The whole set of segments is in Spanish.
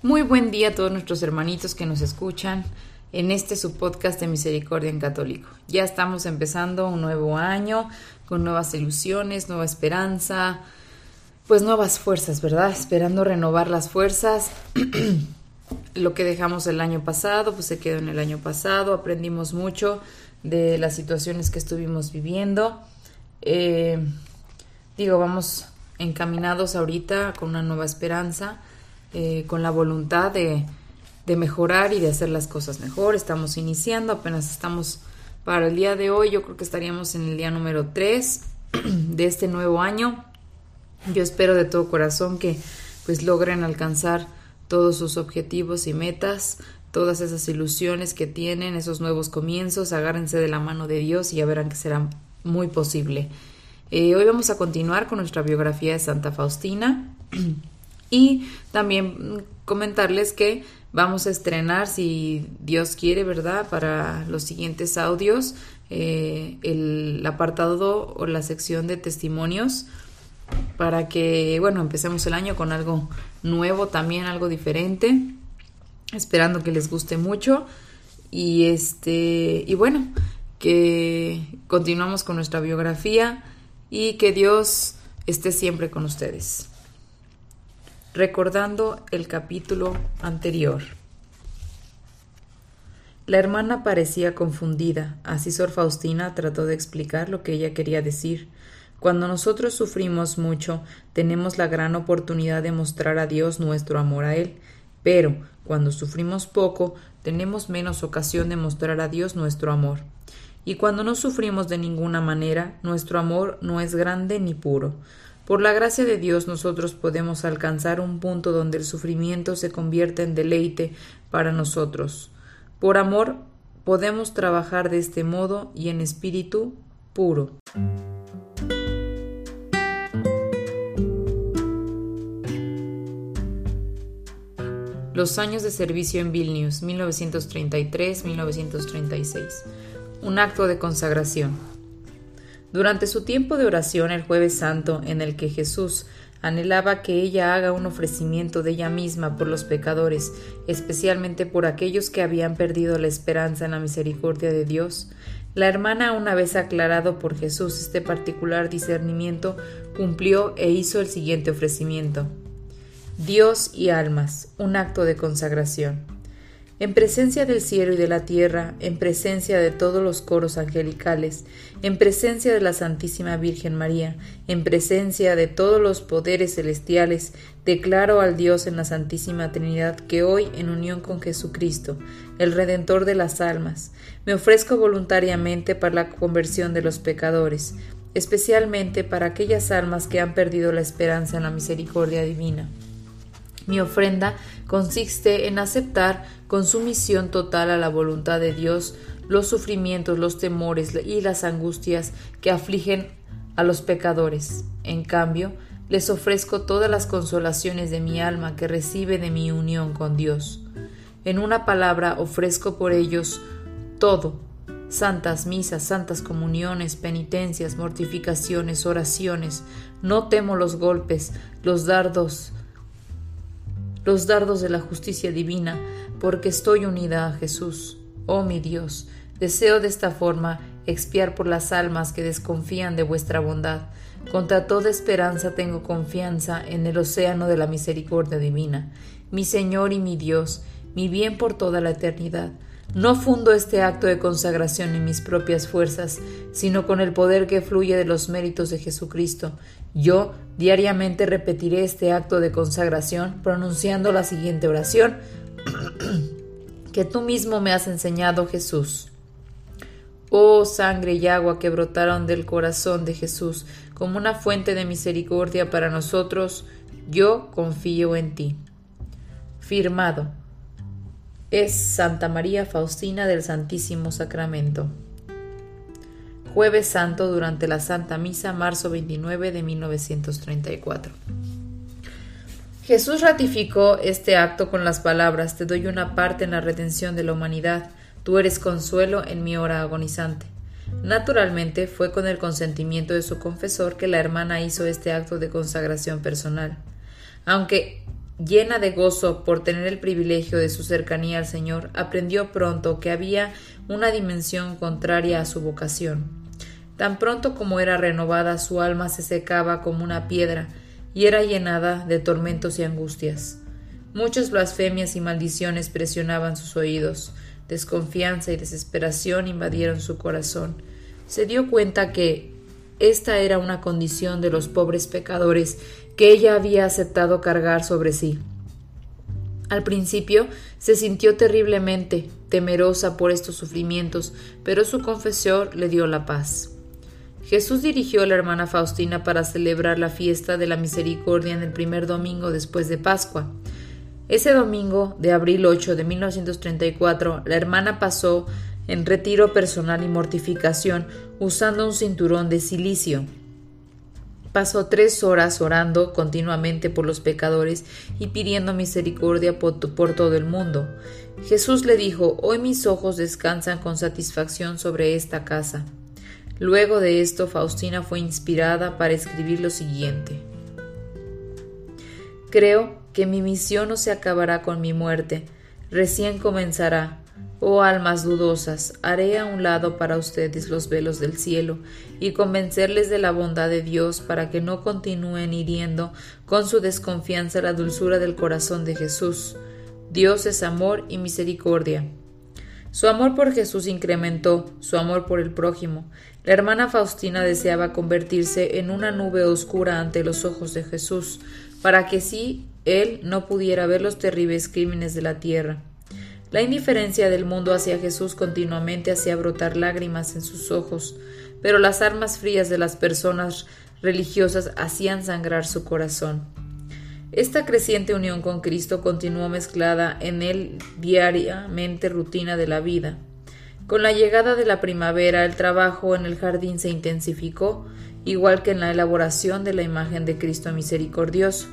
Muy buen día a todos nuestros hermanitos que nos escuchan en este su podcast de Misericordia en Católico. Ya estamos empezando un nuevo año con nuevas ilusiones, nueva esperanza, pues nuevas fuerzas, ¿verdad? Esperando renovar las fuerzas. Lo que dejamos el año pasado, pues se quedó en el año pasado, aprendimos mucho de las situaciones que estuvimos viviendo. Eh, digo, vamos encaminados ahorita con una nueva esperanza eh, con la voluntad de, de mejorar y de hacer las cosas mejor. Estamos iniciando, apenas estamos para el día de hoy, yo creo que estaríamos en el día número 3 de este nuevo año. Yo espero de todo corazón que pues logren alcanzar todos sus objetivos y metas, todas esas ilusiones que tienen, esos nuevos comienzos, agárrense de la mano de Dios y ya verán que será muy posible. Eh, hoy vamos a continuar con nuestra biografía de Santa Faustina. Y también comentarles que vamos a estrenar, si Dios quiere, ¿verdad? Para los siguientes audios, eh, el apartado o la sección de testimonios para que, bueno, empecemos el año con algo nuevo también, algo diferente, esperando que les guste mucho y este, y bueno, que continuamos con nuestra biografía y que Dios esté siempre con ustedes recordando el capítulo anterior. La hermana parecía confundida, así Sor Faustina trató de explicar lo que ella quería decir. Cuando nosotros sufrimos mucho, tenemos la gran oportunidad de mostrar a Dios nuestro amor a Él, pero cuando sufrimos poco, tenemos menos ocasión de mostrar a Dios nuestro amor. Y cuando no sufrimos de ninguna manera, nuestro amor no es grande ni puro. Por la gracia de Dios nosotros podemos alcanzar un punto donde el sufrimiento se convierte en deleite para nosotros. Por amor podemos trabajar de este modo y en espíritu puro. Los años de servicio en Vilnius, 1933-1936. Un acto de consagración. Durante su tiempo de oración el jueves santo, en el que Jesús anhelaba que ella haga un ofrecimiento de ella misma por los pecadores, especialmente por aquellos que habían perdido la esperanza en la misericordia de Dios, la hermana, una vez aclarado por Jesús este particular discernimiento, cumplió e hizo el siguiente ofrecimiento. Dios y almas, un acto de consagración en presencia del cielo y de la tierra, en presencia de todos los coros angelicales, en presencia de la Santísima Virgen María, en presencia de todos los poderes celestiales, declaro al Dios en la Santísima Trinidad que hoy, en unión con Jesucristo, el Redentor de las almas, me ofrezco voluntariamente para la conversión de los pecadores, especialmente para aquellas almas que han perdido la esperanza en la misericordia divina. Mi ofrenda consiste en aceptar con sumisión total a la voluntad de Dios los sufrimientos, los temores y las angustias que afligen a los pecadores. En cambio, les ofrezco todas las consolaciones de mi alma que recibe de mi unión con Dios. En una palabra, ofrezco por ellos todo, santas misas, santas comuniones, penitencias, mortificaciones, oraciones. No temo los golpes, los dardos, los dardos de la justicia divina, porque estoy unida a Jesús. Oh mi Dios, deseo de esta forma expiar por las almas que desconfían de vuestra bondad. Contra toda esperanza tengo confianza en el océano de la misericordia divina. Mi Señor y mi Dios, mi bien por toda la eternidad. No fundo este acto de consagración en mis propias fuerzas, sino con el poder que fluye de los méritos de Jesucristo. Yo diariamente repetiré este acto de consagración pronunciando la siguiente oración que tú mismo me has enseñado, Jesús. Oh sangre y agua que brotaron del corazón de Jesús como una fuente de misericordia para nosotros, yo confío en ti. Firmado. Es Santa María Faustina del Santísimo Sacramento. Jueves Santo durante la Santa Misa, marzo 29 de 1934. Jesús ratificó este acto con las palabras, Te doy una parte en la redención de la humanidad, tú eres consuelo en mi hora agonizante. Naturalmente fue con el consentimiento de su confesor que la hermana hizo este acto de consagración personal. Aunque llena de gozo por tener el privilegio de su cercanía al Señor, aprendió pronto que había una dimensión contraria a su vocación. Tan pronto como era renovada, su alma se secaba como una piedra, y era llenada de tormentos y angustias. Muchas blasfemias y maldiciones presionaban sus oídos, desconfianza y desesperación invadieron su corazón. Se dio cuenta que esta era una condición de los pobres pecadores que ella había aceptado cargar sobre sí. Al principio se sintió terriblemente temerosa por estos sufrimientos, pero su confesor le dio la paz. Jesús dirigió a la hermana Faustina para celebrar la fiesta de la misericordia en el primer domingo después de Pascua. Ese domingo de abril 8 de 1934, la hermana pasó en retiro personal y mortificación usando un cinturón de silicio. Pasó tres horas orando continuamente por los pecadores y pidiendo misericordia por, todo el mundo. Jesús le dijo, Hoy mis ojos descansan con satisfacción sobre esta casa. Luego de esto, Faustina fue inspirada para escribir lo siguiente. Creo que mi misión no se acabará con mi muerte, recién comenzará. Oh almas dudosas, haré a un lado para ustedes los velos del cielo y convencerles de la bondad de Dios para que no continúen hiriendo con su desconfianza la dulzura del corazón de Jesús. Dios es amor y misericordia. Su amor por Jesús incrementó su amor por el prójimo. La hermana Faustina deseaba convertirse en una nube oscura ante los ojos de Jesús, para que sí él no pudiera ver los terribles crímenes de la tierra. La indiferencia del mundo hacia Jesús continuamente hacía brotar lágrimas en sus ojos, pero las armas frías de las personas religiosas hacían sangrar su corazón. Esta creciente unión con Cristo continuó mezclada en él diariamente rutina de la vida. Con la llegada de la primavera el trabajo en el jardín se intensificó, igual que en la elaboración de la imagen de Cristo misericordioso,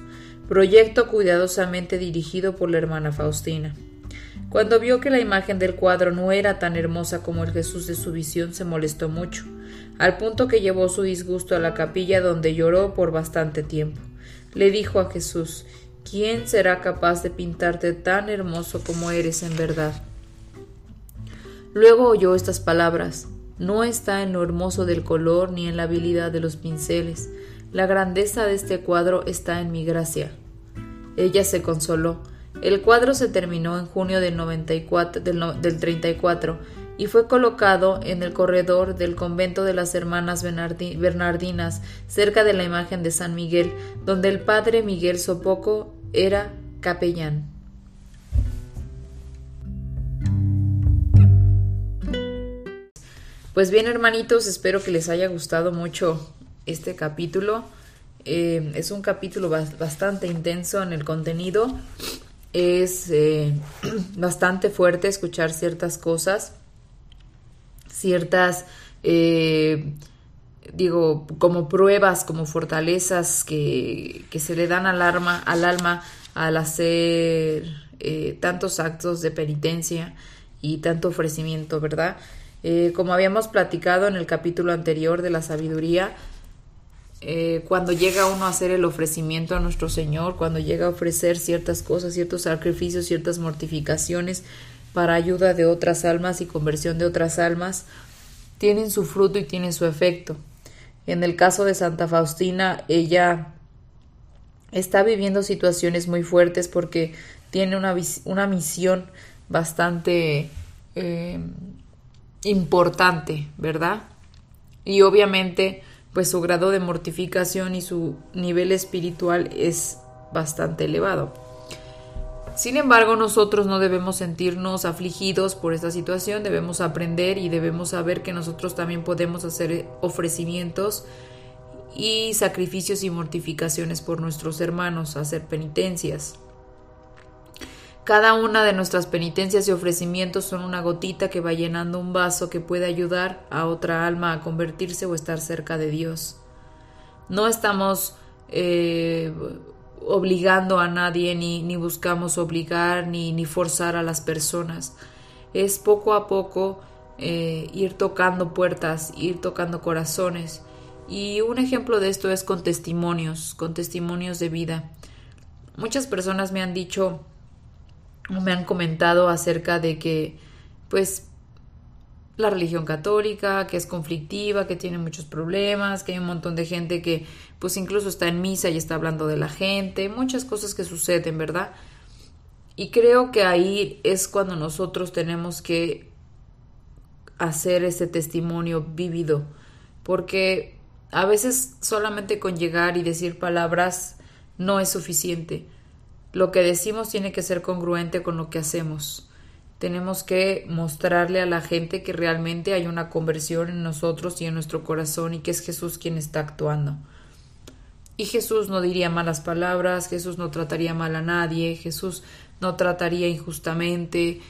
proyecto cuidadosamente dirigido por la hermana Faustina. Cuando vio que la imagen del cuadro no era tan hermosa como el Jesús de su visión, se molestó mucho, al punto que llevó su disgusto a la capilla donde lloró por bastante tiempo. Le dijo a Jesús, ¿quién será capaz de pintarte tan hermoso como eres en verdad? Luego oyó estas palabras No está en lo hermoso del color ni en la habilidad de los pinceles. La grandeza de este cuadro está en mi gracia. Ella se consoló. El cuadro se terminó en junio del, 94, del, del 34 y fue colocado en el corredor del convento de las hermanas Bernardinas, cerca de la imagen de San Miguel, donde el padre Miguel Sopoco era capellán. Pues bien, hermanitos, espero que les haya gustado mucho este capítulo. Eh, es un capítulo bastante intenso en el contenido. Es eh, bastante fuerte escuchar ciertas cosas, ciertas, eh, digo, como pruebas, como fortalezas que, que, se le dan al, alma, al alma al hacer tantos actos de penitencia y tanto ofrecimiento, ¿verdad? Eh, como habíamos platicado en el capítulo anterior de la sabiduría, eh, cuando llega uno a hacer el ofrecimiento a nuestro Señor, cuando llega a ofrecer ciertas cosas, ciertos sacrificios, ciertas mortificaciones para ayuda de otras almas y conversión de otras almas, tienen su fruto y tienen su efecto. En el caso de Santa Faustina, ella está viviendo situaciones muy fuertes porque tiene una, una misión bastante eh, importante, ¿verdad? Y obviamente, pues su grado de mortificación y su nivel espiritual es bastante elevado. Sin embargo, nosotros no debemos sentirnos afligidos por esta situación, debemos aprender y debemos saber que nosotros también podemos hacer ofrecimientos y sacrificios y mortificaciones por nuestros hermanos, hacer penitencias. Cada una de nuestras penitencias y ofrecimientos son una gotita que va llenando un vaso que puede ayudar a otra alma a convertirse o estar cerca de Dios. No estamos eh, obligando a nadie, ni, ni buscamos obligar, ni, ni, forzar a las personas. Es poco a poco eh, ir tocando puertas, ir tocando corazones. Y un ejemplo de esto es con testimonios, con testimonios de vida. Muchas personas me han dicho me han comentado acerca de que, pues, la religión católica, que es conflictiva, que tiene muchos problemas, que hay un montón de gente que pues incluso está en misa y está hablando de la gente, muchas cosas que suceden, ¿verdad? Y creo que ahí es cuando nosotros tenemos que hacer ese testimonio vívido, porque a veces solamente con llegar y decir palabras no es suficiente. Lo que decimos tiene que ser congruente con lo que hacemos. Tenemos que mostrarle a la gente que realmente hay una conversión en nosotros y en nuestro corazón y que es Jesús quien está actuando. Y Jesús no diría malas palabras, Jesús no trataría mal a nadie, Jesús no trataría injustamente,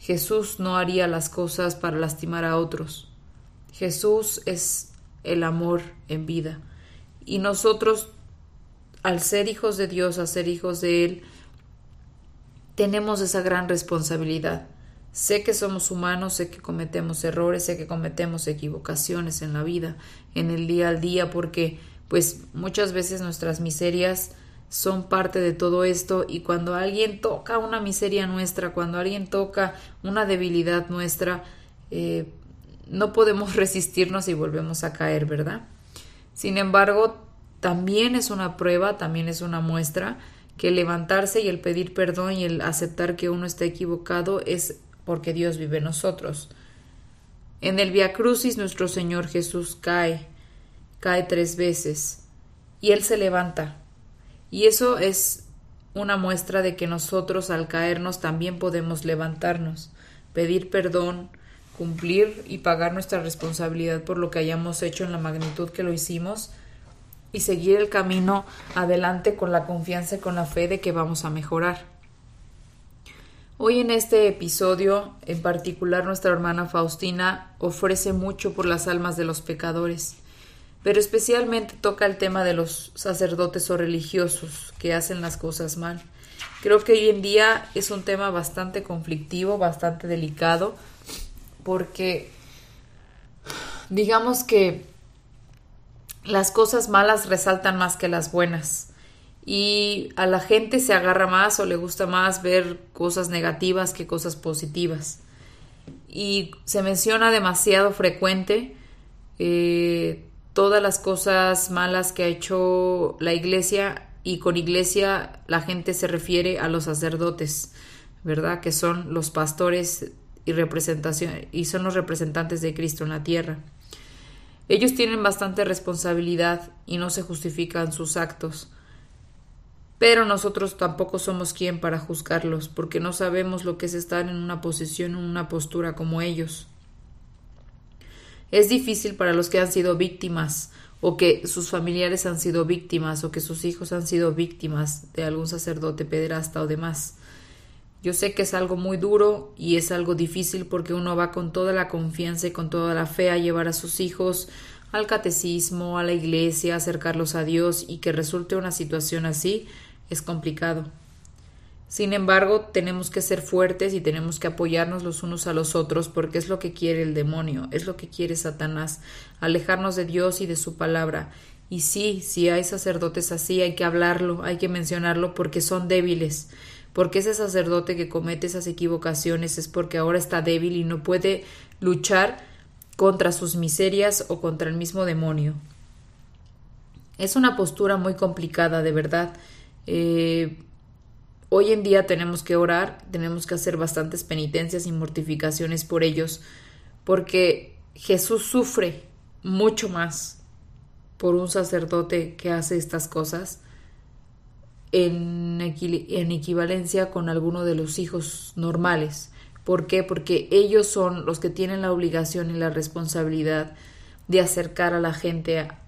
Jesús no haría las cosas para lastimar a otros. Jesús es el amor en vida. Y nosotros, al ser hijos de Dios, a ser hijos de Él, tenemos esa gran responsabilidad. Sé que somos humanos, sé que cometemos errores, sé que cometemos equivocaciones en la vida, en el día al día, porque pues muchas veces nuestras miserias son parte de todo esto y cuando alguien toca una miseria nuestra, cuando alguien toca una debilidad nuestra, eh, no podemos resistirnos y volvemos a caer, ¿verdad? Sin embargo, también es una prueba, también es una muestra que levantarse y el pedir perdón y el aceptar que uno está equivocado es porque Dios vive en nosotros. En el Via Crucis nuestro Señor Jesús cae, cae tres veces y Él se levanta. Y eso es una muestra de que nosotros al caernos también podemos levantarnos, pedir perdón, cumplir y pagar nuestra responsabilidad por lo que hayamos hecho en la magnitud que lo hicimos y seguir el camino adelante con la confianza y con la fe de que vamos a mejorar. Hoy en este episodio, en particular nuestra hermana Faustina ofrece mucho por las almas de los pecadores pero especialmente toca el tema de los sacerdotes o religiosos que hacen las cosas mal. Creo que hoy en día es un tema bastante conflictivo, bastante delicado, porque digamos que las cosas malas resaltan más que las buenas y a la gente se agarra más o le gusta más ver cosas negativas que cosas positivas. Y se menciona demasiado frecuente eh, todas las cosas malas que ha hecho la iglesia y con iglesia la gente se refiere a los sacerdotes, ¿verdad? Que son los pastores y representación y son los representantes de Cristo en la tierra. Ellos tienen bastante responsabilidad y no se justifican sus actos. Pero nosotros tampoco somos quien para juzgarlos, porque no sabemos lo que es estar en una posición, en una postura como ellos. Es difícil para los que han sido víctimas o que sus familiares han sido víctimas o que sus hijos han sido víctimas de algún sacerdote pederasta o demás. Yo sé que es algo muy duro y es algo difícil porque uno va con toda la confianza y con toda la fe a llevar a sus hijos al catecismo, a la iglesia, acercarlos a Dios y que resulte una situación así es complicado. Sin embargo, tenemos que ser fuertes y tenemos que apoyarnos los unos a los otros porque es lo que quiere el demonio, es lo que quiere Satanás, alejarnos de Dios y de su palabra. Y sí, si hay sacerdotes así, hay que hablarlo, hay que mencionarlo porque son débiles, porque ese sacerdote que comete esas equivocaciones es porque ahora está débil y no puede luchar contra sus miserias o contra el mismo demonio. Es una postura muy complicada, de verdad. Eh, Hoy en día tenemos que orar, tenemos que hacer bastantes penitencias y mortificaciones por ellos, porque Jesús sufre mucho más por un sacerdote que hace estas cosas en, en equivalencia con alguno de los hijos normales. ¿Por qué? Porque ellos son los que tienen la obligación y la responsabilidad de acercar a la gente a,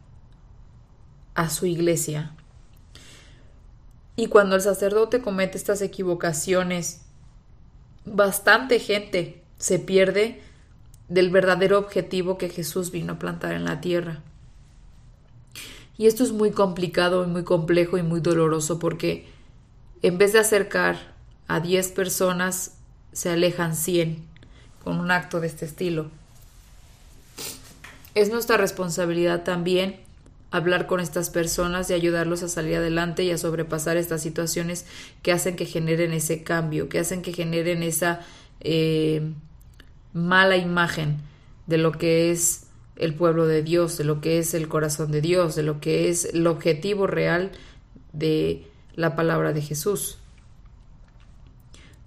a su iglesia, y cuando el sacerdote comete estas equivocaciones bastante gente se pierde del verdadero objetivo que Jesús vino a plantar en la tierra. Y esto es muy complicado y muy complejo y muy doloroso porque en vez de acercar a 10 personas, se alejan 100 con un acto de este estilo. Es nuestra responsabilidad también hablar con estas personas y ayudarlos a salir adelante y a sobrepasar estas situaciones que hacen que generen ese cambio, que hacen que generen esa eh, mala imagen de lo que es el pueblo de Dios, de lo que es el corazón de Dios, de lo que es el objetivo real de la palabra de Jesús.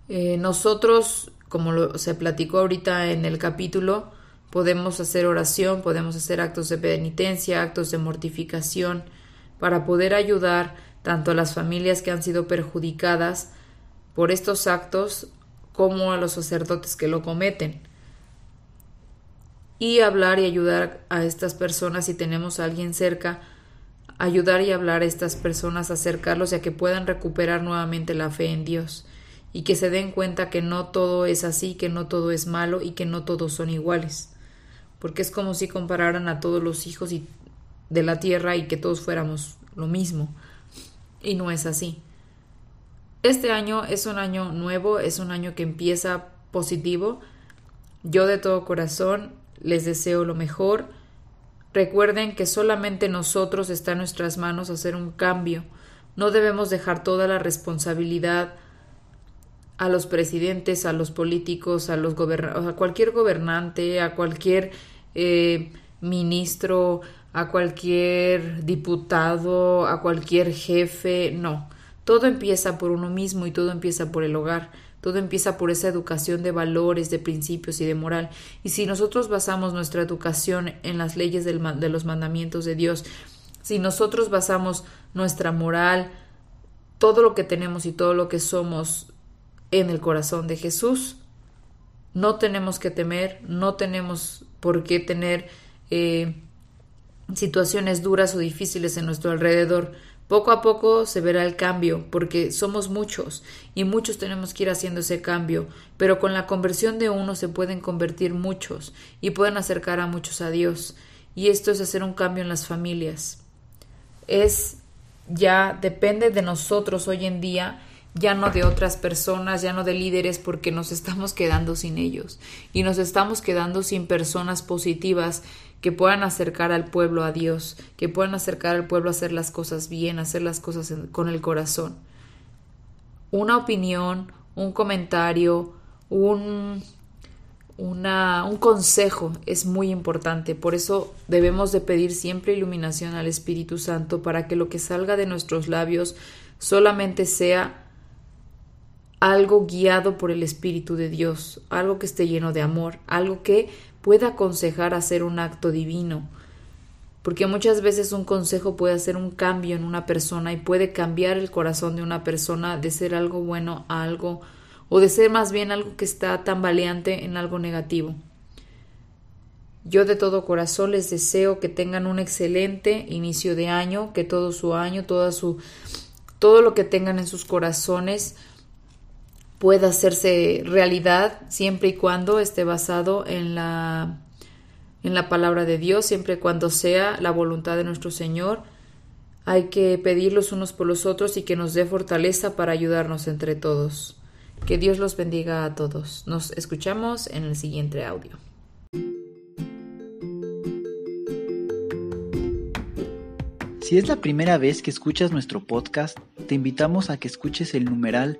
Eh, nosotros, como se platicó ahorita en el capítulo, podemos hacer oración, podemos hacer actos de penitencia, actos de mortificación, para poder ayudar tanto a las familias que han sido perjudicadas por estos actos como a los sacerdotes que lo cometen. Y hablar y ayudar a estas personas si tenemos a alguien cerca, ayudar y hablar a estas personas, acercarlos y a que puedan recuperar nuevamente la fe en Dios y que se den cuenta que no todo es así, que no todo es malo y que no todos son iguales porque es como si compararan a todos los hijos de la tierra y que todos fuéramos lo mismo. Y no es así. Este año es un año nuevo, es un año que empieza positivo. Yo de todo corazón les deseo lo mejor. Recuerden que solamente nosotros está en nuestras manos hacer un cambio. No debemos dejar toda la responsabilidad a los presidentes, a los políticos, a los a cualquier gobernante, a cualquier eh, ministro, a cualquier diputado, a cualquier jefe, no. Todo empieza por uno mismo y todo empieza por el hogar. Todo empieza por esa educación de valores, de principios y de moral. Y si nosotros basamos nuestra educación en las leyes del, de los mandamientos de Dios, si nosotros basamos nuestra moral, todo lo que tenemos y todo lo que somos en el corazón de Jesús, no tenemos que temer, no tenemos por qué tener eh, situaciones duras o difíciles en nuestro alrededor. Poco a poco se verá el cambio, porque somos muchos y muchos tenemos que ir haciendo ese cambio, pero con la conversión de uno se pueden convertir muchos y pueden acercar a muchos a Dios. Y esto es hacer un cambio en las familias. Es ya depende de nosotros hoy en día ya no de otras personas, ya no de líderes, porque nos estamos quedando sin ellos y nos estamos quedando sin personas positivas que puedan acercar al pueblo a Dios, que puedan acercar al pueblo a hacer las cosas bien, hacer las cosas con el corazón. Una opinión, un comentario, un, una, un consejo es muy importante. Por eso debemos de pedir siempre iluminación al Espíritu Santo para que lo que salga de nuestros labios solamente sea algo guiado por el Espíritu de Dios, algo que esté lleno de amor, algo que pueda aconsejar hacer un acto divino. Porque muchas veces un consejo puede hacer un cambio en una persona y puede cambiar el corazón de una persona de ser algo bueno a algo o de ser más bien algo que está tambaleante en algo negativo. Yo de todo corazón les deseo que tengan un excelente inicio de año, que todo su año, toda su todo lo que tengan en sus corazones pueda hacerse realidad siempre y cuando esté basado en la, en la palabra de Dios, siempre y cuando sea la voluntad de nuestro Señor. Hay que pedir los unos por los otros y que nos dé fortaleza para ayudarnos entre todos. Que Dios los bendiga a todos. Nos escuchamos en el siguiente audio. Si es la primera vez que escuchas nuestro podcast, te invitamos a que escuches el numeral